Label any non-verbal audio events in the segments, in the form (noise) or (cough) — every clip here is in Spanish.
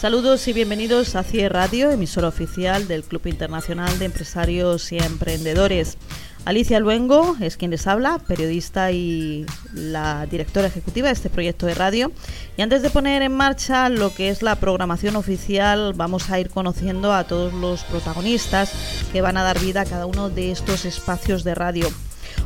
Saludos y bienvenidos a CIE Radio, emisora oficial del Club Internacional de Empresarios y Emprendedores. Alicia Luengo es quien les habla, periodista y la directora ejecutiva de este proyecto de radio. Y antes de poner en marcha lo que es la programación oficial, vamos a ir conociendo a todos los protagonistas que van a dar vida a cada uno de estos espacios de radio.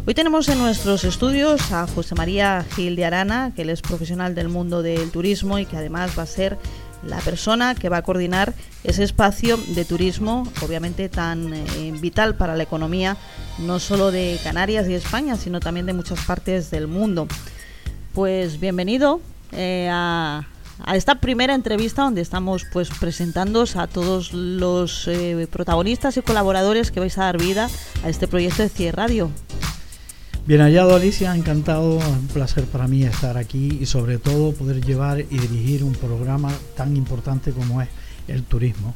Hoy tenemos en nuestros estudios a José María Gil de Arana, que él es profesional del mundo del turismo y que además va a ser la persona que va a coordinar ese espacio de turismo, obviamente tan eh, vital para la economía, no solo de Canarias y España, sino también de muchas partes del mundo. Pues bienvenido eh, a, esta primera entrevista donde estamos pues presentando a todos los eh, protagonistas y colaboradores que vais a dar vida a este proyecto de CIE Radio. Bien hallado Alicia, encantado, un placer para mí estar aquí y sobre todo poder llevar y dirigir un programa tan importante como es el turismo.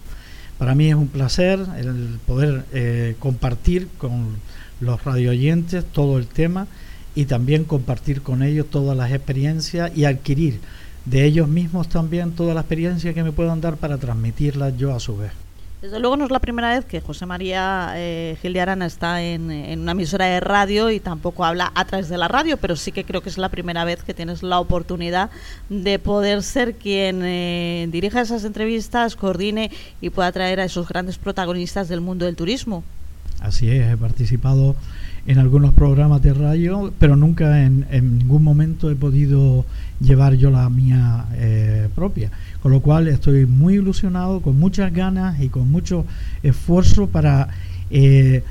Para mí es un placer el poder eh, compartir con los radioyentes todo el tema y también compartir con ellos todas las experiencias y adquirir de ellos mismos también toda la experiencia que me puedan dar para transmitirlas yo a su vez. Desde luego no es la primera vez que José María eh, Gil de Arana está en, una emisora de radio y tampoco habla a través de la radio, pero sí que creo que es la primera vez que tienes la oportunidad de poder ser quien eh, dirija esas entrevistas, coordine y pueda traer a esos grandes protagonistas del mundo del turismo. Así es, he participado en algunos programas de radio, pero nunca en, ningún momento he podido llevar yo la mía eh, propia. Con lo cual estoy muy ilusionado, con muchas ganas y con mucho esfuerzo para eh,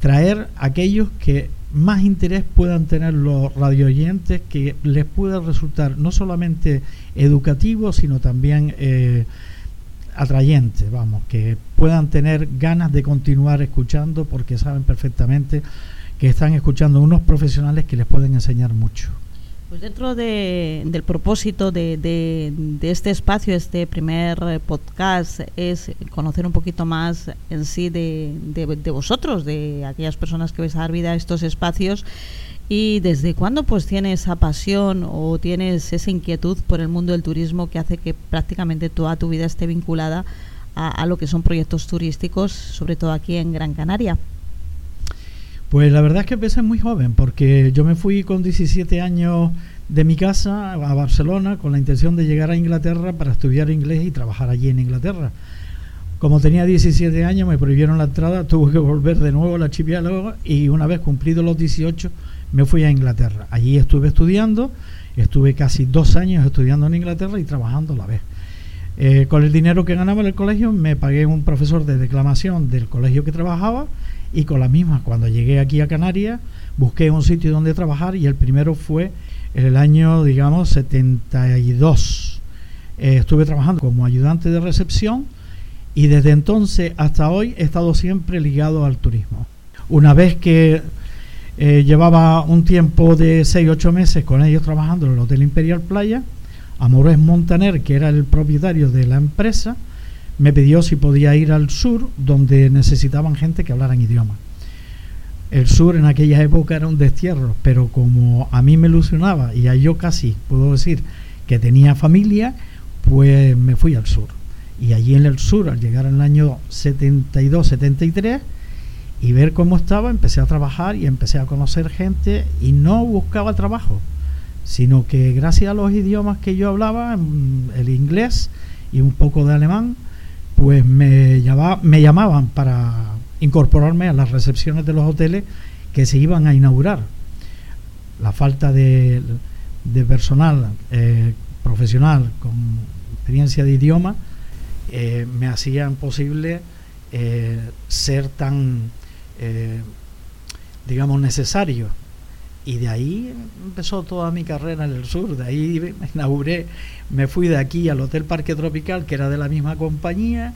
traer aquellos que más interés puedan tener los radioyentes, que les pueda resultar no solamente educativo, sino también eh, atrayente, vamos, que puedan tener ganas de continuar escuchando porque saben perfectamente que están escuchando unos profesionales que les pueden enseñar mucho. Pues dentro del propósito de, este espacio, este primer podcast, es conocer un poquito más en sí de, vosotros, de aquellas personas que vais a dar vida a estos espacios y desde cuándo pues tienes esa pasión o tienes esa inquietud por el mundo del turismo que hace que prácticamente toda tu vida esté vinculada a, a lo que son proyectos turísticos, sobre todo aquí en Gran Canaria. Pues la verdad es que empecé muy joven, porque yo me fui con 17 años de mi casa a Barcelona con la intención de llegar a Inglaterra para estudiar inglés y trabajar allí en Inglaterra. Como tenía 17 años me prohibieron la entrada, (laughs) tuve que volver de nuevo al archipiélago y una vez cumplido los 18 me fui a Inglaterra. Allí estuve estudiando, estuve casi dos años estudiando en Inglaterra y trabajando a la vez. Eh, con el dinero que ganaba en el colegio me pagué un profesor de declamación del colegio que trabajaba y con la misma, cuando llegué aquí a Canarias, busqué un sitio donde trabajar y el primero fue en el año, digamos, 72. Eh, estuve trabajando como ayudante de recepción y desde entonces hasta hoy he estado siempre ligado al turismo. Una vez que eh, llevaba un tiempo de 6-8 meses con ellos trabajando en el Hotel Imperial Playa, Amores Montaner, que era el propietario de la empresa, me pidió si podía ir al sur, donde necesitaban gente que hablaran idioma. El sur en aquella época era un destierro, pero como a mí me ilusionaba y a yo casi puedo decir que tenía familia, pues me fui al sur. Y allí en el sur, al llegar al año 72, 73, y ver cómo estaba, empecé a trabajar y empecé a conocer gente y no buscaba trabajo, sino que gracias a los idiomas que yo hablaba, mm, el inglés y un poco de alemán, pues me, me llamaban para incorporarme a las recepciones de los hoteles que se iban a inaugurar. La falta de, personal eh, profesional con experiencia de idioma eh, me hacía imposible eh, ser tan, digamos, necesario y de ahí empezó toda mi carrera en el sur. De ahí me inauguré, me fui de aquí al Hotel Parque Tropical, que era de la misma compañía.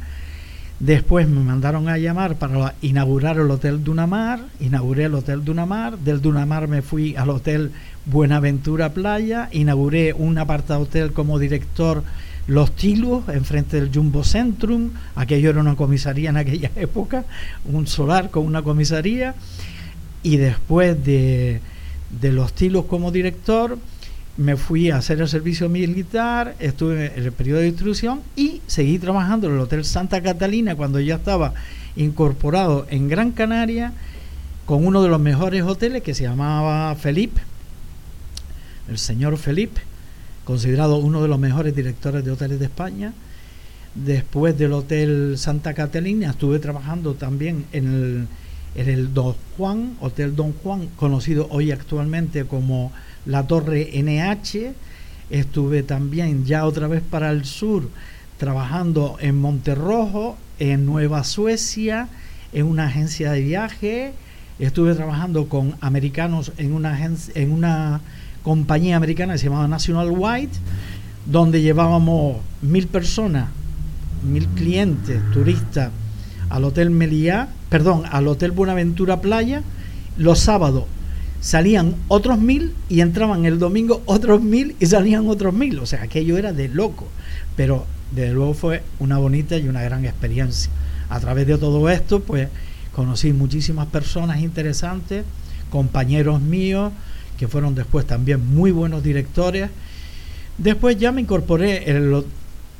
Después me mandaron a llamar para inaugurar el Hotel Dunamar. Inauguré el Hotel Dunamar. Del Dunamar me fui al Hotel Buenaventura Playa. Inauguré un aparta hotel como director Los Tilos, enfrente del Jumbo Centrum. Aquello era una comisaría en aquella (laughs) época, un solar con una comisaría. Y después de de los tilos como director, me fui a hacer el servicio militar, estuve en el periodo de instrucción y seguí trabajando en el Hotel Santa Catalina cuando ya estaba incorporado en Gran Canaria con uno de los mejores hoteles que se llamaba Felipe, el señor Felipe, considerado uno de los mejores directores de hoteles de España. Después del Hotel Santa Catalina estuve trabajando también en el en el Don Juan, Hotel Don Juan, conocido hoy actualmente como la Torre NH. Estuve también ya otra vez para el sur trabajando en Monterrojo, en Nueva Suecia, en una agencia de viaje. Estuve trabajando con americanos en una, en una compañía americana que se llamaba National White, donde llevábamos mil personas, mil clientes, turistas, al Hotel Meliá perdón, al Hotel Buenaventura Playa, los sábados salían otros mil y entraban el domingo otros mil y salían otros mil. O sea, aquello era de loco. Pero desde luego fue una bonita y una gran experiencia. A través de todo esto, pues conocí muchísimas personas interesantes, compañeros míos, que fueron después también muy buenos directores. Después ya me incorporé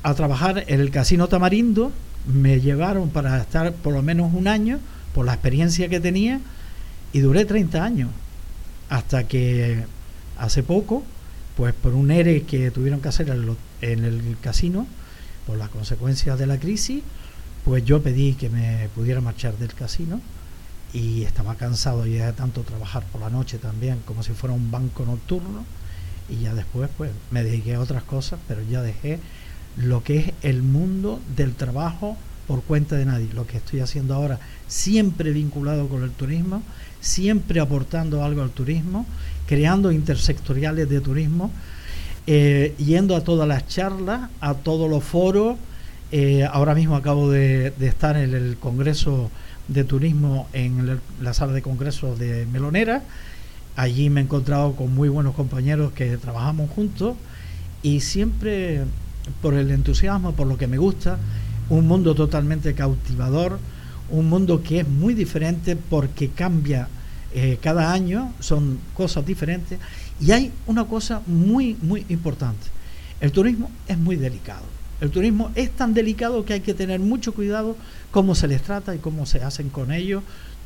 a trabajar en el Casino Tamarindo, me llevaron para estar por lo menos un año por la experiencia que tenía y duré 30 años. Hasta que hace poco pues por un ERE que tuvieron que hacer en el casino por las consecuencias de la crisis pues yo pedí que me pudiera marchar del casino y estaba cansado ya de tanto trabajar por la noche también como si fuera un banco nocturno y ya después pues me dediqué a otras cosas pero ya dejé lo que es el mundo del trabajo por cuenta de nadie. Lo que estoy haciendo ahora, siempre vinculado con el turismo, siempre aportando algo al turismo, creando intersectoriales de turismo, eh, yendo a todas las charlas, a todos los foros. Eh, ahora mismo acabo de, estar en el Congreso de Turismo en la sala de congresos de Melonera. Allí me he encontrado con muy buenos compañeros que trabajamos juntos y siempre por el entusiasmo, por lo que me gusta, un mundo totalmente cautivador, un mundo que es muy diferente porque cambia eh, cada año, son cosas diferentes. Y hay una cosa muy, muy importante. El turismo es muy delicado. El turismo es tan delicado que hay que tener mucho cuidado cómo se les trata y cómo se hacen con ellos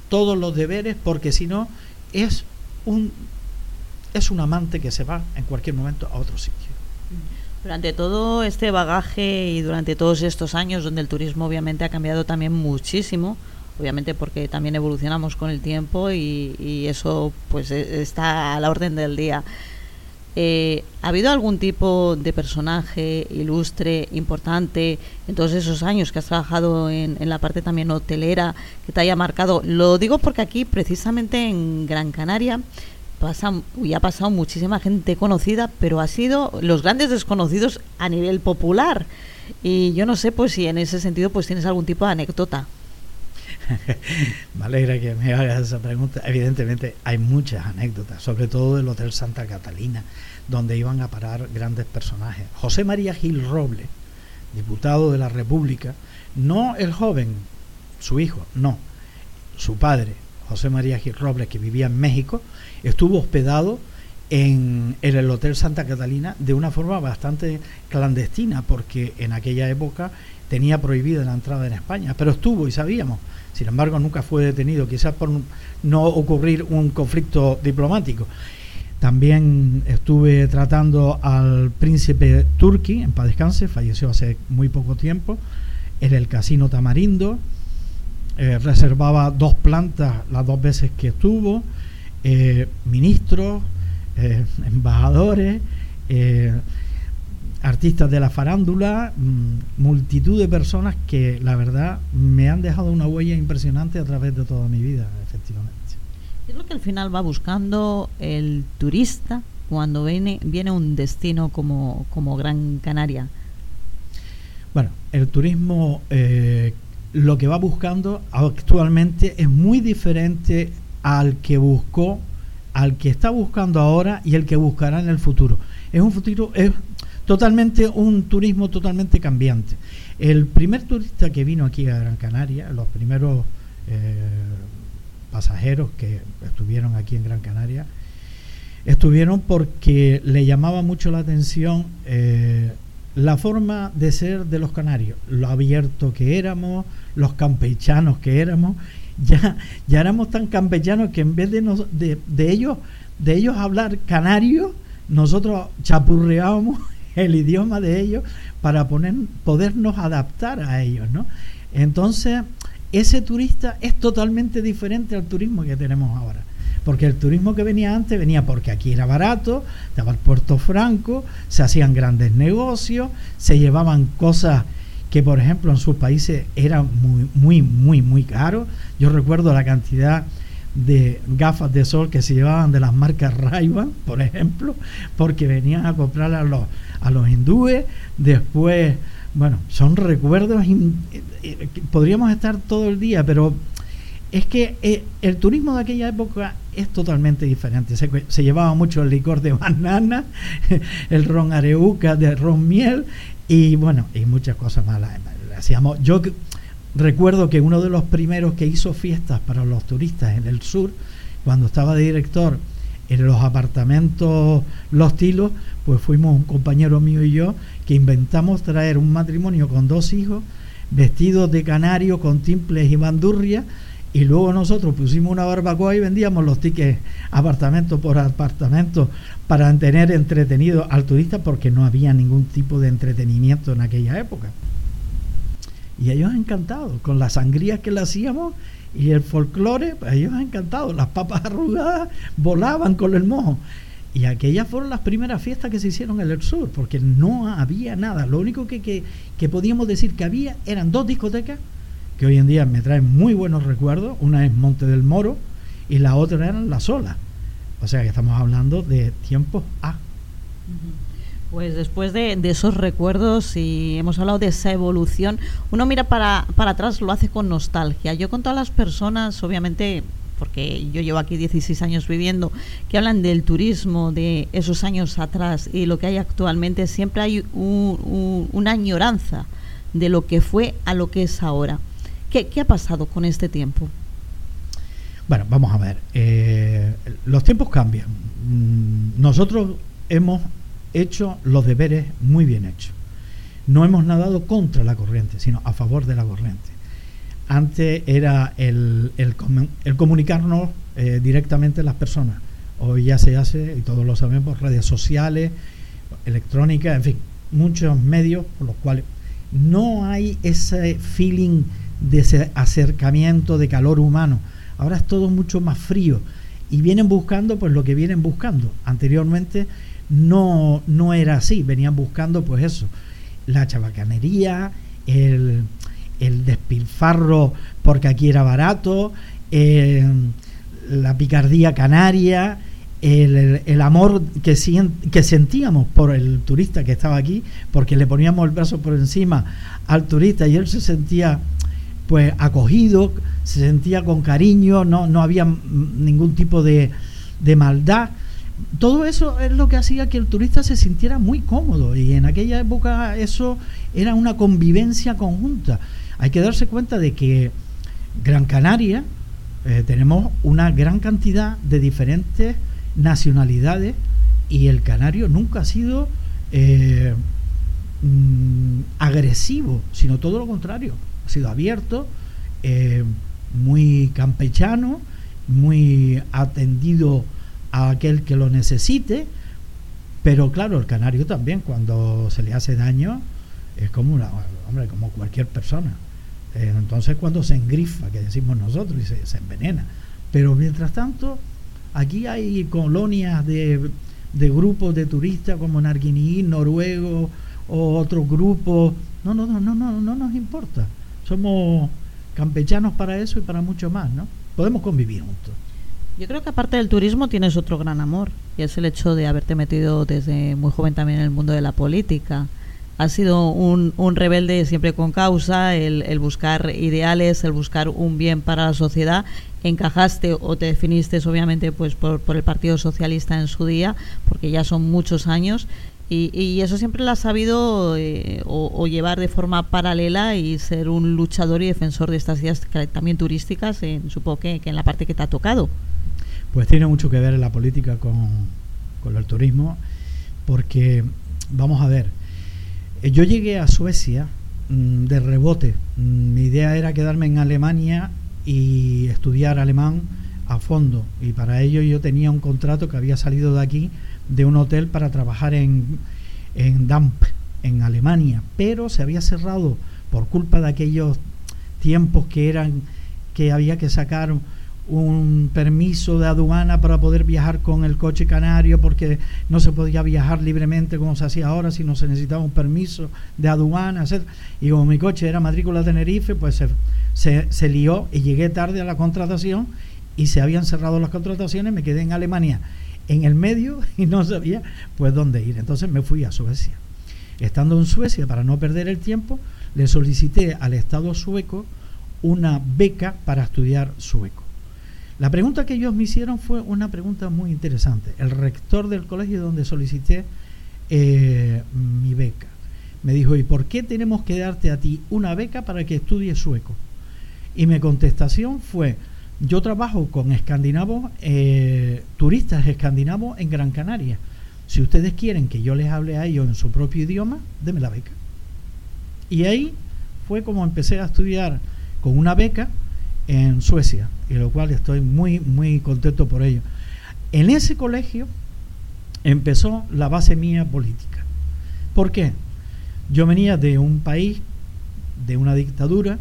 todos los deberes, porque si no es un es un amante que se va en cualquier momento a otro sitio. Durante todo este bagaje y durante todos estos años donde el turismo obviamente ha cambiado también muchísimo, obviamente porque también evolucionamos con el tiempo y, eso pues e, está a la orden del día. Eh, ¿Ha habido algún tipo de personaje ilustre, importante, en todos esos años que has trabajado en, en, la parte también hotelera, que te haya marcado? Lo digo porque aquí, precisamente en Gran Canaria, y ha pasado muchísima gente conocida, pero ha sido los grandes desconocidos a nivel popular. Y yo no sé pues si en ese sentido pues tienes algún tipo de anécdota. (laughs) me alegra que me hagas esa pregunta. Evidentemente hay muchas anécdotas, sobre todo del Hotel Santa Catalina, donde iban a parar grandes personajes. José María Gil Roble, diputado de la República, no el joven, su hijo, no, su padre, José María Gil Robles, que vivía en México, estuvo hospedado en, el Hotel Santa Catalina de una forma bastante clandestina, porque en aquella época tenía prohibida la entrada en España, pero estuvo y sabíamos. Sin embargo, nunca fue detenido, quizás por no ocurrir un conflicto diplomático. También estuve tratando al príncipe Turki, en paz descanse, falleció hace muy poco tiempo, en el Casino Tamarindo. Eh, reservaba dos plantas las dos veces que estuvo, eh, ministros, eh, embajadores, artistas de la farándula, mm, multitud de personas que la verdad me han dejado una huella impresionante a través de toda mi vida, efectivamente. ¿Qué es lo que al final va buscando el turista cuando viene, viene un destino como, como Gran Canaria? Bueno, el turismo eh, lo que va buscando actualmente es muy diferente al que buscó, al que está buscando ahora y el que buscará en el futuro. Es un futuro, es totalmente un turismo totalmente cambiante. El primer turista que vino aquí a Gran Canaria, los primeros eh, pasajeros que estuvieron aquí en Gran Canaria, estuvieron porque le llamaba mucho la atención eh, la forma de ser de los canarios, lo abierto que éramos, los campechanos que éramos, (laughs) ya, ya éramos tan campechanos que en vez de, de, de, ellos, de ellos hablar canario, nosotros chapurreábamos (laughs) el idioma de ellos para poner, podernos adaptar a ellos, ¿no? Entonces, ese turista es totalmente diferente al turismo que tenemos ahora. Porque el turismo que venía antes venía porque aquí era barato, estaba el Puerto Franco, se hacían grandes negocios, se llevaban cosas que por ejemplo en sus países eran muy, muy, muy, muy caros. Yo recuerdo la cantidad de gafas de sol que se llevaban de las marcas ray por ejemplo, porque venían a comprar a los, a los hindúes, después, bueno, son recuerdos, eh, eh, podríamos estar todo el día, pero es que eh, el turismo de aquella época es totalmente diferente. Se, llevaba mucho el licor de banana, (laughs) el ron areuca de ron miel y bueno, y muchas cosas más. Hacíamos, yo recuerdo que uno de los primeros que hizo fiestas para los turistas en el sur, cuando estaba de director en los apartamentos Los Tilos, pues fuimos un compañero mío y yo que inventamos traer un matrimonio con dos hijos vestidos de canario con timples y bandurria y luego nosotros pusimos una barbacoa y vendíamos los tickets apartamento por apartamento para tener entretenido al turista porque no había ningún tipo de entretenimiento en aquella época. Y ellos encantados, con las sangrías que le hacíamos y el folclore, pues ellos encantados. Las papas arrugadas volaban con el mojo. Y aquellas fueron las primeras fiestas que se hicieron en el sur, porque no había nada. Lo único que, que, que podíamos decir que había eran dos discotecas que hoy en día me traen muy buenos recuerdos. Una es Monte del Moro y la otra era La Sola. O sea que estamos hablando de tiempos A. Pues después de, esos recuerdos y hemos hablado de esa evolución, uno mira para, para atrás, lo hace con nostalgia. Yo con todas las personas, obviamente, porque yo llevo aquí 16 años viviendo, que hablan del turismo de esos años atrás y lo que hay actualmente, siempre hay una añoranza de lo que fue a lo que es ahora. ¿Qué, ha pasado con este tiempo? Bueno, vamos a ver. Eh, los tiempos cambian. Mm, nosotros hemos hecho los deberes muy bien hechos. No hemos nadado contra la corriente, sino a favor de la corriente. Antes era el, comunicarnos eh, directamente las personas. Hoy ya se hace, y todos lo sabemos, redes sociales, electrónica, en fin, muchos medios por los cuales no hay ese feeling de ese acercamiento, de calor humano. Ahora es todo mucho más frío y vienen buscando pues lo que vienen buscando. Anteriormente no, no era así, venían buscando pues eso, la chabacanería, el, el despilfarro porque aquí era barato, eh, la picardía canaria, el, el, amor que, que sentíamos por el turista que estaba aquí, porque le poníamos el brazo por encima al turista y él se sentía pues acogido, se sentía con cariño, no, no había ningún tipo de, de maldad. Todo eso es lo que hacía que el turista se sintiera muy cómodo y en aquella época eso era una convivencia conjunta. Hay que darse cuenta de que Gran Canaria eh, tenemos una gran cantidad de diferentes nacionalidades y el canario nunca ha sido eh, mm, agresivo, sino todo lo contrario ha sido abierto, eh, muy campechano, muy atendido a aquel que lo necesite, pero claro, el canario también cuando se le hace daño es como una, hombre, como cualquier persona. Eh, entonces cuando se engrifa, que decimos nosotros, y se, envenena. Pero mientras tanto, aquí hay colonias de, de grupos de turistas como Narguiní, noruego o otros grupos. No, no, no, no, no, no nos importa. Somos campechanos para eso y para mucho más, ¿no? Podemos convivir juntos. Yo creo que aparte del turismo tienes otro gran amor y es el hecho de haberte metido desde muy joven también en el mundo de la política. Has sido un, rebelde siempre con causa, el, buscar ideales, el buscar un bien para la sociedad. Encajaste o te definiste obviamente pues por el Partido Socialista en su día, porque ya son muchos años y, y, eso siempre lo has sabido eh, o, llevar de forma paralela y ser un luchador y defensor de estas ideas también turísticas, supongo que, en la parte que te ha tocado. Pues tiene mucho que ver en la política con, con el turismo, porque, vamos a ver, eh, yo llegué a Suecia mmm, de rebote. Mm, mi idea era quedarme en Alemania y estudiar alemán a fondo. Y para ello yo tenía un contrato que había salido de aquí de un hotel para trabajar en, en Damp, en Alemania, pero se había cerrado por culpa de aquellos tiempos que eran que había que sacar un permiso de aduana para poder viajar con el coche canario porque no se podía viajar libremente como se hacía ahora, sino se necesitaba un permiso de aduana. Y como mi coche era matrícula Tenerife, pues se, se, se lió y llegué tarde a la contratación y se habían cerrado las contrataciones, me quedé en Alemania en el medio (laughs) y no sabía pues dónde ir. Entonces me fui a Suecia. Estando en Suecia, para no perder el tiempo, le solicité al Estado sueco una beca para estudiar sueco. La pregunta que ellos me hicieron fue una pregunta muy interesante. El rector del colegio donde solicité eh, mi beca me dijo, ¿y por qué tenemos que darte a ti una beca para que estudies sueco? Y mi contestación fue, yo trabajo con escandinavos, eh, turistas escandinavos en Gran Canaria. Si ustedes quieren que yo les hable a ellos en su propio idioma, denme la beca. Y ahí fue como empecé a estudiar con una beca en Suecia, y lo cual estoy muy, muy contento por ello. En ese colegio empezó la base mía política. ¿Por qué? Yo venía de un país, de una dictadura,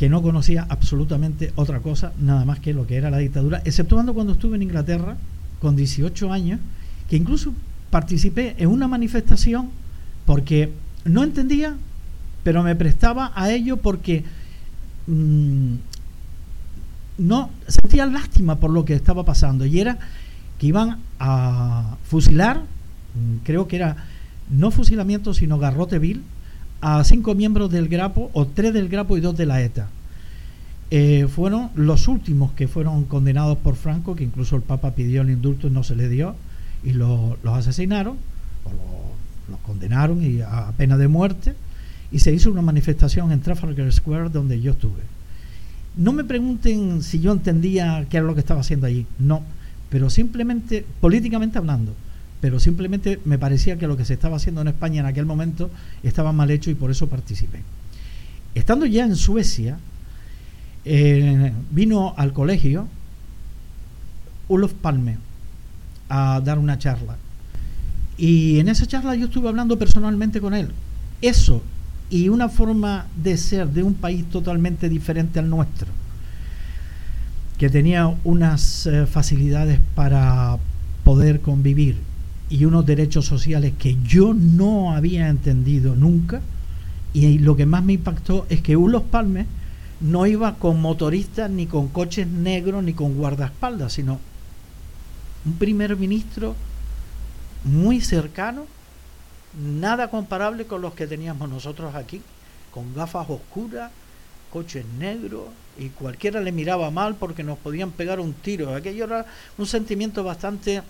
que no conocía absolutamente otra cosa, nada más que lo que era la dictadura, exceptuando cuando estuve en Inglaterra con 18 años, que incluso participé en una manifestación porque no entendía, pero me prestaba a ello porque mmm, no sentía lástima por lo que estaba pasando. Y era que iban a fusilar, creo que era no fusilamiento sino garrote vil, a cinco miembros del Grapo, o tres del Grapo y dos de la ETA. Eh, fueron los últimos que fueron condenados por Franco, que incluso el Papa pidió el indulto y no se le dio, y lo, los asesinaron, o lo, los condenaron y a pena de muerte, y se hizo una manifestación en Trafalgar Square donde yo estuve. No me pregunten si yo entendía qué era lo que estaba haciendo allí, no, pero simplemente, políticamente hablando, pero simplemente me parecía que lo que se estaba haciendo en España en aquel momento estaba mal hecho y por eso participé. Estando ya en Suecia, eh, vino al colegio Olof Palme a dar una charla. Y en esa charla yo estuve hablando personalmente con él. Eso y una forma de ser de un país totalmente diferente al nuestro, que tenía unas eh, facilidades para poder convivir y unos derechos sociales que yo no había entendido nunca. Y lo que más me impactó es que Ulos Palmes no iba con motoristas, ni con coches negros, ni con guardaespaldas, sino un primer ministro muy cercano, nada comparable con los que teníamos nosotros aquí, con gafas oscuras, coches negros, y cualquiera le miraba mal porque nos podían pegar un tiro. Aquello era un sentimiento bastante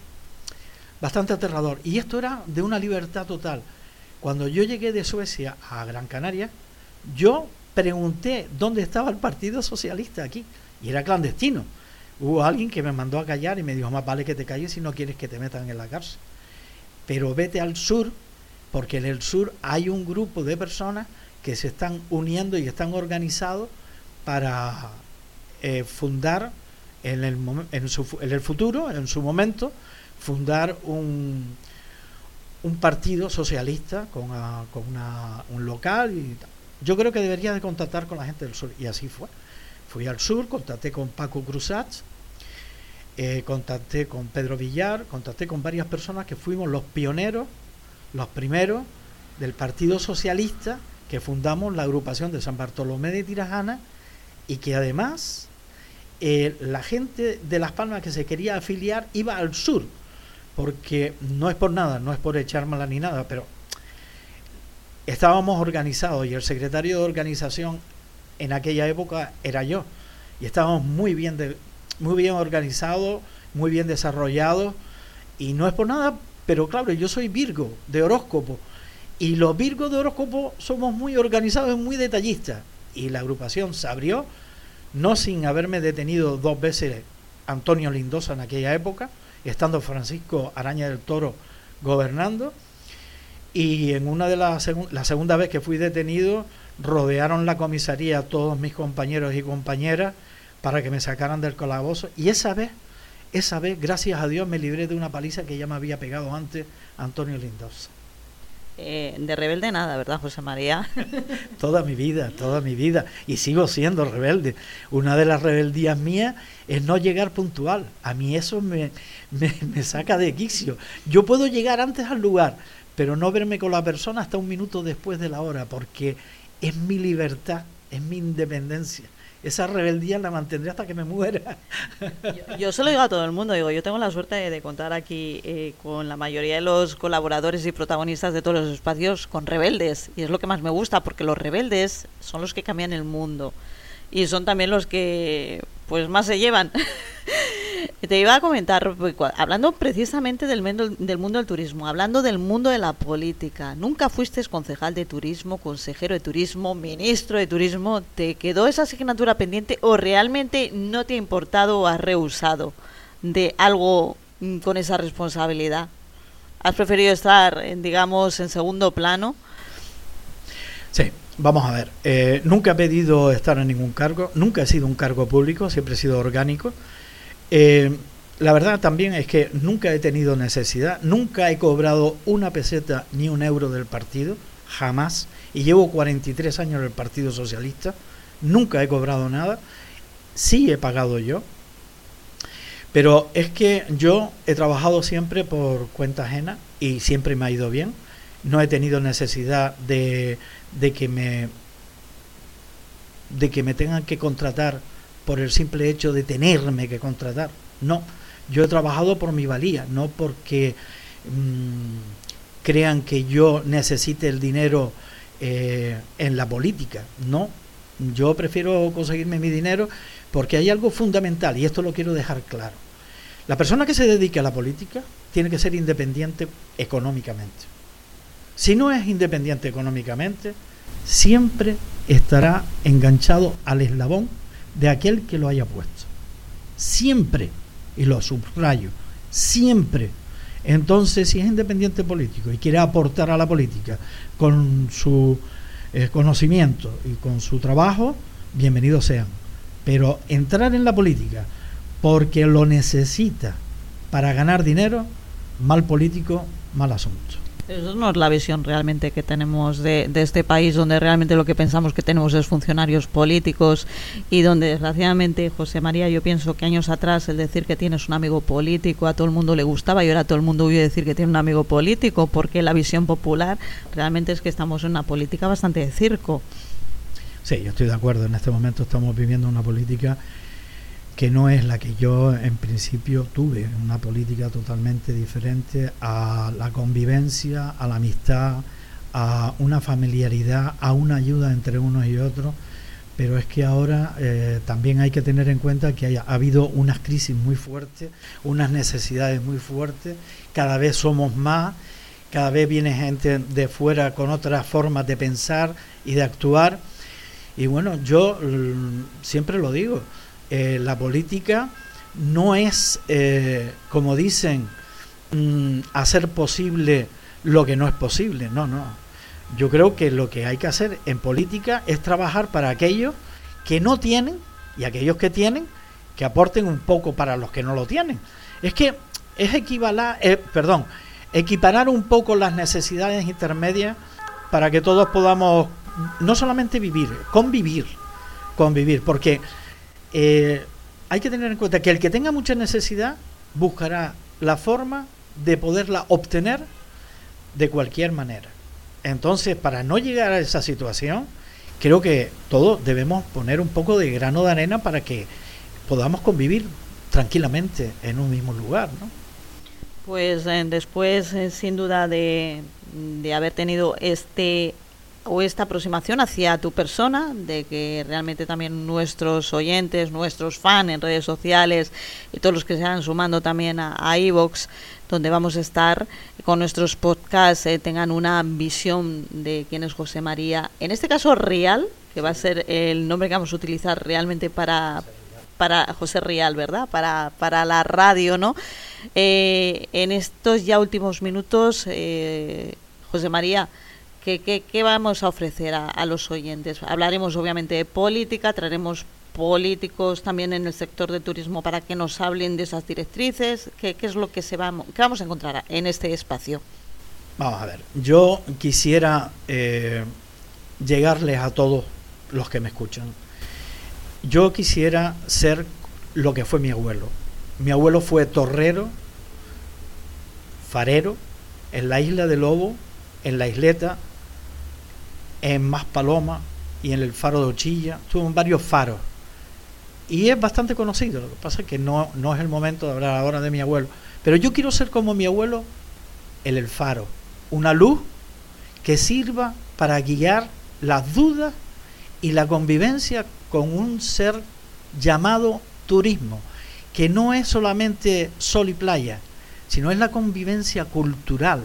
bastante aterrador. Y esto era de una libertad total. Cuando yo llegué de Suecia a Gran Canaria, yo pregunté dónde estaba el Partido Socialista aquí. Y era clandestino. Hubo alguien que me mandó a callar y me dijo, más vale que te calles si no quieres que te metan en la cárcel. Pero vete al sur, porque en el sur hay un grupo de personas que se están uniendo y están organizados para eh, fundar en el, en, el futuro, en su momento, fundar un, un partido socialista con, a, con una, un local. Y yo creo que debería de contactar con la gente del sur. Y así fue. Fui al sur, contacté con Paco Cruzats, eh, contacté con Pedro Villar, contacté con varias personas que fuimos los pioneros, los primeros del Partido Socialista que fundamos la agrupación de San Bartolomé de Tirajana y que además eh, la gente de Las Palmas que se quería afiliar iba al sur, porque no es por nada, no es por echar mala ni nada, pero estábamos organizados y el secretario de organización en aquella época era yo. Y estábamos muy bien muy bien organizados, muy bien desarrollados y no es por nada, pero claro, yo soy Virgo de horóscopo y los Virgos de horóscopo somos muy organizados y muy detallistas. Y la agrupación se abrió no sin haberme detenido dos veces Antonio Lindosa en aquella época, estando Francisco Araña del Toro gobernando. Y en una de las la segunda vez que fui detenido rodearon la comisaría todos mis compañeros y compañeras para que me sacaran del calabozo. Y esa vez esa vez gracias a Dios me libré de una paliza que ya me había pegado antes Antonio Lindosa eh, de rebelde nada, ¿verdad, José María? (laughs) toda mi vida, toda mi vida. Y sigo siendo rebelde. Una de las rebeldías mías es no llegar puntual. A mí eso me, me, me saca de quicio. Yo puedo llegar antes al lugar, pero no verme con la persona hasta un minuto después de la hora, porque es mi libertad, es mi independencia. Esa rebeldía la mantendré hasta que me muera. Yo, se lo digo a todo el mundo, digo, yo tengo la suerte de, contar aquí eh, con la mayoría de los colaboradores y protagonistas de todos los espacios con rebeldes, y es lo que más me gusta, porque los rebeldes son los que cambian el mundo, y son también los que pues más se llevan. (laughs) Te iba a comentar, pues, hablando precisamente del, del mundo del turismo, hablando del mundo de la política, nunca fuiste concejal de turismo, consejero de turismo, ministro de turismo, ¿te quedó esa asignatura pendiente o realmente no te ha importado o has rehusado de algo mm, con esa responsabilidad? ¿Has preferido estar, digamos, en segundo plano? Sí, vamos a ver. Eh, nunca he pedido estar en ningún cargo, nunca he sido un cargo público, siempre he sido orgánico. Eh, la verdad también es que nunca he tenido necesidad, nunca he cobrado una peseta ni un euro del partido, jamás, y llevo 43 años en el Partido Socialista, nunca he cobrado nada, sí he pagado yo, pero es que yo he trabajado siempre por cuenta ajena y siempre me ha ido bien, no he tenido necesidad de, de que me de que me tengan que contratar por el simple hecho de tenerme que contratar. No, yo he trabajado por mi valía, no porque mm, crean que yo necesite el dinero eh, en la política. No, yo prefiero conseguirme mi dinero porque hay algo fundamental y esto lo quiero dejar claro. La persona que se dedique a la política tiene que ser independiente económicamente. Si no es independiente económicamente, siempre estará enganchado al eslabón de aquel que lo haya puesto. Siempre, y lo subrayo, siempre. Entonces, si es independiente político y quiere aportar a la política con su eh, conocimiento y con su trabajo, bienvenidos sean. Pero entrar en la política porque lo necesita para ganar dinero, mal político, mal asunto. Eso no es la visión realmente que tenemos de, este país, donde realmente lo que pensamos que tenemos es funcionarios políticos y donde desgraciadamente, José María, yo pienso que años atrás el decir que tienes un amigo político a todo el mundo le gustaba y ahora todo el mundo huye decir que tiene un amigo político porque la visión popular realmente es que estamos en una política bastante de circo. Sí, yo estoy de acuerdo. En este momento estamos viviendo una política que no es la que yo en principio tuve, una política totalmente diferente a la convivencia, a la amistad, a una familiaridad, a una ayuda entre unos y otros, pero es que ahora eh, también hay que tener en cuenta que ha habido unas crisis muy fuertes, unas necesidades muy fuertes, cada vez somos más, cada vez viene gente de fuera con otras formas de pensar y de actuar, y bueno, yo mm, siempre lo digo, eh, la política no es, eh, como dicen, mm, hacer posible lo que no es posible. No, no. Yo creo que lo que hay que hacer en política es trabajar para aquellos que no tienen y aquellos que tienen que aporten un poco para los que no lo tienen. Es que es equivalar, eh, perdón, equiparar un poco las necesidades intermedias para que todos podamos no solamente vivir, convivir, convivir, porque eh, hay que tener en cuenta que el que tenga mucha necesidad buscará la forma de poderla obtener de cualquier manera. Entonces, para no llegar a esa situación, creo que todos debemos poner un poco de grano de arena para que podamos convivir tranquilamente en un mismo lugar, ¿no? Pues eh, después, eh, sin duda, de, de haber tenido este o esta aproximación hacia tu persona, de que realmente también nuestros oyentes, nuestros fans en redes sociales y todos los que se van sumando también a, a iVox, donde vamos a estar con nuestros podcasts, eh, tengan una visión de quién es José María, en este caso real, que va a ser el nombre que vamos a utilizar realmente para, para José Rial, ¿verdad? Para, para la radio, ¿no? Eh, en estos ya últimos minutos, eh, José María, ¿qué, qué, vamos a ofrecer a, los oyentes? Hablaremos obviamente de política, traeremos políticos también en el sector de turismo para que nos hablen de esas directrices. ¿Qué, qué es lo que, se va, qué vamos a encontrar en este espacio? Vamos a ver, yo quisiera eh, llegarles a todos los que me escuchan. Yo quisiera ser lo que fue mi abuelo. Mi abuelo fue torrero, farero, en la isla de Lobo, en la isleta, en Maspaloma y en el faro de Ochilla. Estuvo en varios faros. Y es bastante conocido. Lo que pasa es que no, no es el momento de hablar ahora de mi abuelo. Pero yo quiero ser como mi abuelo en el faro. Una luz que sirva para guiar las dudas y la convivencia con un ser llamado turismo, que no es solamente sol y playa, sino es la convivencia cultural,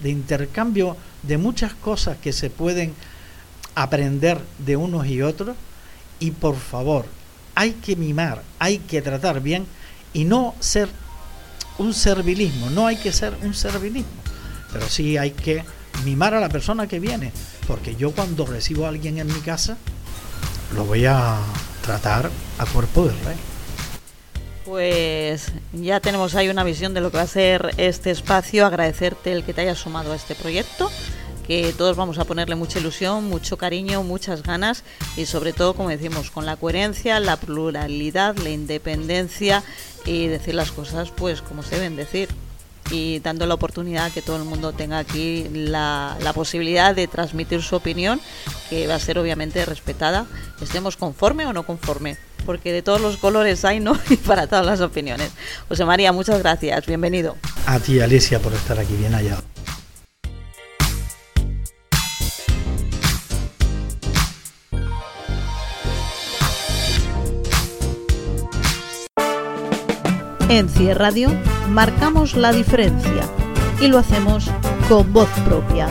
de intercambio de muchas cosas que se pueden aprender de unos y otros. Y por favor, hay que mimar, hay que tratar bien y no ser un servilismo, no hay que ser un servilismo, pero sí hay que mimar a la persona que viene, porque yo cuando recibo a alguien en mi casa, lo voy a tratar a cuerpo de rey. Pues ya tenemos ahí una visión de lo que va a ser este espacio. Agradecerte el que te hayas sumado a este proyecto, que todos vamos a ponerle mucha ilusión, mucho cariño, muchas ganas y sobre todo, como decimos, con la coherencia, la pluralidad, la independencia y decir las cosas pues como se deben decir y dando la oportunidad que todo el mundo tenga aquí la, la, posibilidad de transmitir su opinión, que va a ser obviamente respetada, estemos conforme o no conforme, porque de todos los colores hay, ¿no? (laughs) Y para todas las opiniones. José María, muchas gracias, bienvenido. A ti, Alicia, por estar aquí, bien hallado. En CIE Radio marcamos la diferencia y lo hacemos con voz propia.